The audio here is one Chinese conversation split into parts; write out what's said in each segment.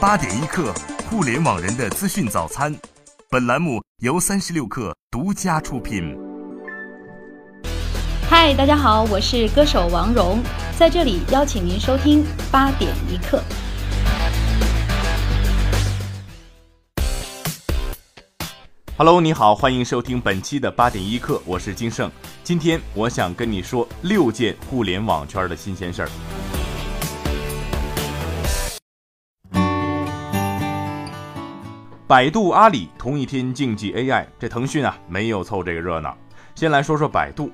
八点一刻，互联网人的资讯早餐。本栏目由三十六氪独家出品。嗨，大家好，我是歌手王蓉，在这里邀请您收听八点一刻。Hello，你好，欢迎收听本期的八点一刻，我是金盛。今天我想跟你说六件互联网圈的新鲜事儿。百度、阿里同一天竞技 AI，这腾讯啊没有凑这个热闹。先来说说百度，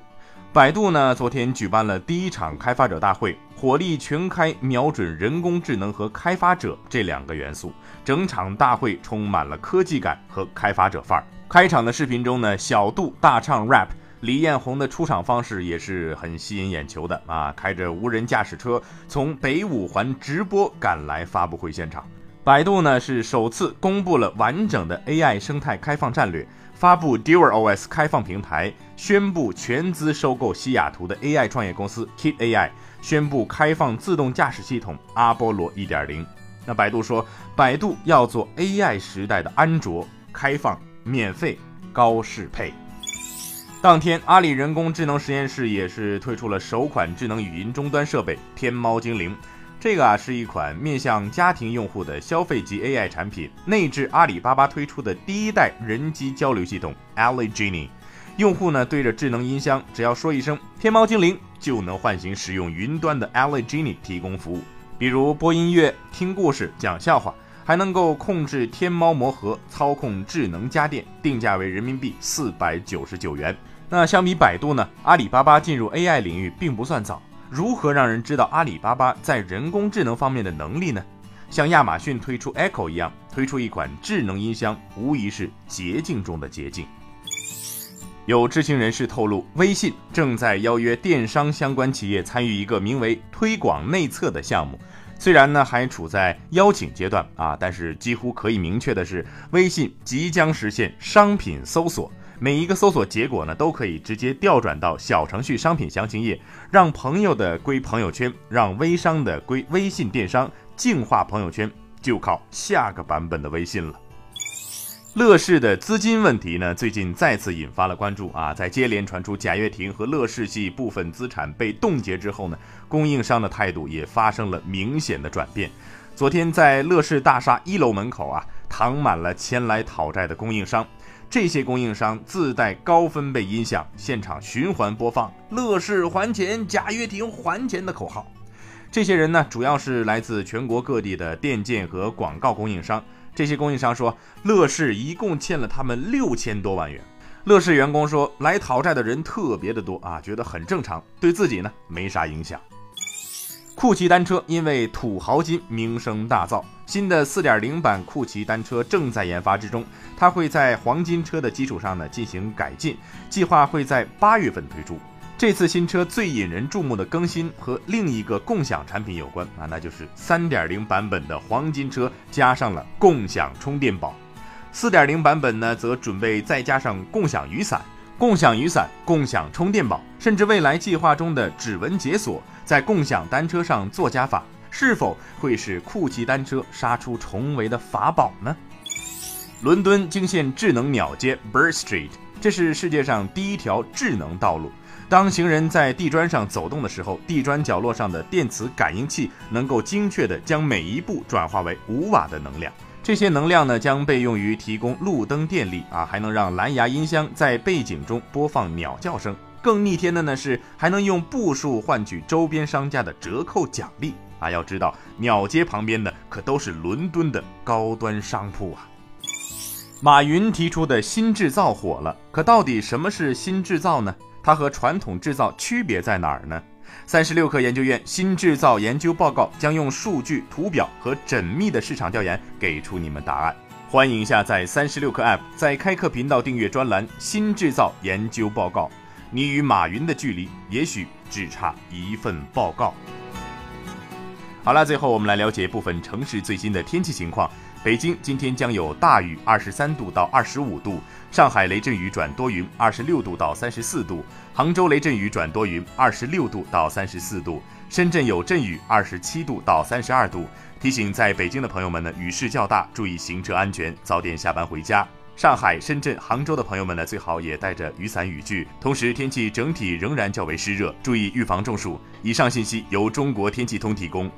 百度呢昨天举办了第一场开发者大会，火力全开，瞄准人工智能和开发者这两个元素，整场大会充满了科技感和开发者范儿。开场的视频中呢，小度大唱 rap，李彦宏的出场方式也是很吸引眼球的啊，开着无人驾驶车从北五环直播赶来发布会现场。百度呢是首次公布了完整的 AI 生态开放战略，发布 DuerOS 开放平台，宣布全资收购西雅图的 AI 创业公司 Kit AI，宣布开放自动驾驶系统阿波罗1.0。那百度说，百度要做 AI 时代的安卓，开放、免费、高适配。当天，阿里人工智能实验室也是推出了首款智能语音终端设备天猫精灵。这个啊是一款面向家庭用户的消费级 AI 产品，内置阿里巴巴推出的第一代人机交流系统 Ali Genie。用户呢对着智能音箱，只要说一声“天猫精灵”，就能唤醒使用云端的 Ali Genie 提供服务，比如播音乐、听故事、讲笑话，还能够控制天猫魔盒、操控智能家电，定价为人民币四百九十九元。那相比百度呢，阿里巴巴进入 AI 领域并不算早。如何让人知道阿里巴巴在人工智能方面的能力呢？像亚马逊推出 Echo 一样，推出一款智能音箱，无疑是捷径中的捷径。有知情人士透露，微信正在邀约电商相关企业参与一个名为“推广内测”的项目。虽然呢还处在邀请阶段啊，但是几乎可以明确的是，微信即将实现商品搜索。每一个搜索结果呢，都可以直接调转到小程序商品详情页，让朋友的归朋友圈，让微商的归微信电商，净化朋友圈就靠下个版本的微信了。乐视的资金问题呢，最近再次引发了关注啊，在接连传出贾跃亭和乐视系部分资产被冻结之后呢，供应商的态度也发生了明显的转变。昨天在乐视大厦一楼门口啊，躺满了前来讨债的供应商。这些供应商自带高分贝音响，现场循环播放“乐视还钱，贾跃亭还钱”的口号。这些人呢，主要是来自全国各地的电建和广告供应商。这些供应商说，乐视一共欠了他们六千多万元。乐视员工说，来讨债的人特别的多啊，觉得很正常，对自己呢没啥影响。酷骑单车因为土豪金名声大噪，新的4.0版酷骑单车正在研发之中，它会在黄金车的基础上呢进行改进，计划会在八月份推出。这次新车最引人注目的更新和另一个共享产品有关啊，那就是3.0版本的黄金车加上了共享充电宝，4.0版本呢则准备再加上共享雨伞。共享雨伞、共享充电宝，甚至未来计划中的指纹解锁，在共享单车上做加法，是否会使酷骑单车杀出重围的法宝呢？伦敦惊现智能鸟街 Bird Street，这是世界上第一条智能道路。当行人在地砖上走动的时候，地砖角落上的电磁感应器能够精确地将每一步转化为五瓦的能量。这些能量呢将被用于提供路灯电力啊，还能让蓝牙音箱在背景中播放鸟叫声。更逆天的呢是还能用步数换取周边商家的折扣奖励啊！要知道鸟街旁边的可都是伦敦的高端商铺啊。马云提出的新制造火了，可到底什么是新制造呢？它和传统制造区别在哪儿呢？三十六氪研究院新制造研究报告将用数据、图表和缜密的市场调研给出你们答案。欢迎下载三十六氪 App，在开课频道订阅专栏《新制造研究报告》。你与马云的距离，也许只差一份报告。好了，最后我们来了解部分城市最新的天气情况。北京今天将有大雨，二十三度到二十五度；上海雷阵雨转多云，二十六度到三十四度；杭州雷阵雨转多云，二十六度到三十四度；深圳有阵雨，二十七度到三十二度；提醒在北京的朋友们呢，雨势较大，注意行车安全，早点下班回家。上海、深圳、杭州的朋友们呢，最好也带着雨伞雨具。同时，天气整体仍然较为湿热，注意预防中暑。以上信息由中国天气通提供。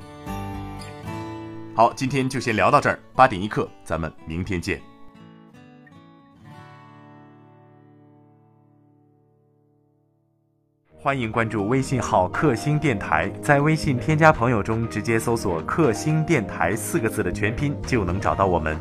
好，今天就先聊到这儿，八点一刻，咱们明天见。欢迎关注微信号“克星电台”，在微信添加朋友中直接搜索“克星电台”四个字的全拼，就能找到我们。